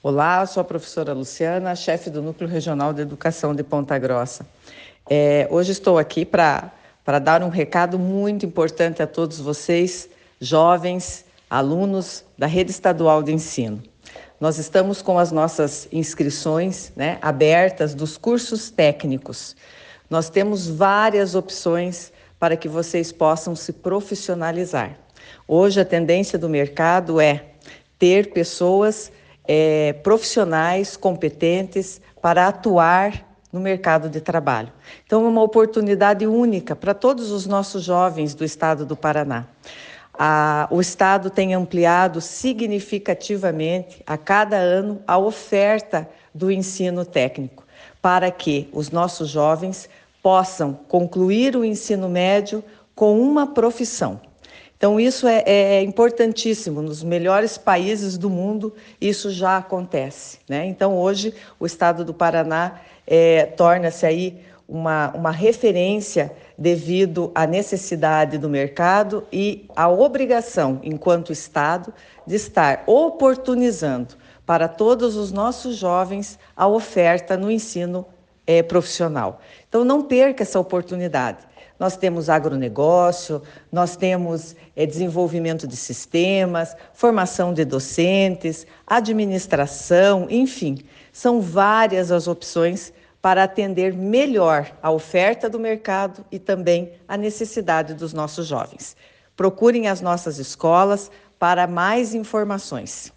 Olá, sou a professora Luciana, chefe do Núcleo Regional de Educação de Ponta Grossa. É, hoje estou aqui para dar um recado muito importante a todos vocês, jovens, alunos da Rede Estadual de Ensino. Nós estamos com as nossas inscrições né, abertas dos cursos técnicos. Nós temos várias opções para que vocês possam se profissionalizar. Hoje, a tendência do mercado é ter pessoas é, profissionais competentes para atuar no mercado de trabalho. Então, é uma oportunidade única para todos os nossos jovens do estado do Paraná. A, o Estado tem ampliado significativamente a cada ano a oferta do ensino técnico, para que os nossos jovens possam concluir o ensino médio com uma profissão. Então, isso é, é, é, importantíssimo. Nos melhores países do mundo, isso já acontece. Né? Então, hoje, o estado do Paraná é, torna-se aí uma, uma referência devido à necessidade do mercado e à obrigação, enquanto Estado, de estar oportunizando para todos os nossos jovens a oferta no ensino é, profissional. Então, não perca essa oportunidade nós temos agronegócio, nós temos é, desenvolvimento de sistemas, formação de docentes, administração, enfim, são várias as opções para atender melhor a oferta do mercado e também a necessidade dos nossos jovens. Procurem as nossas escolas para mais informações.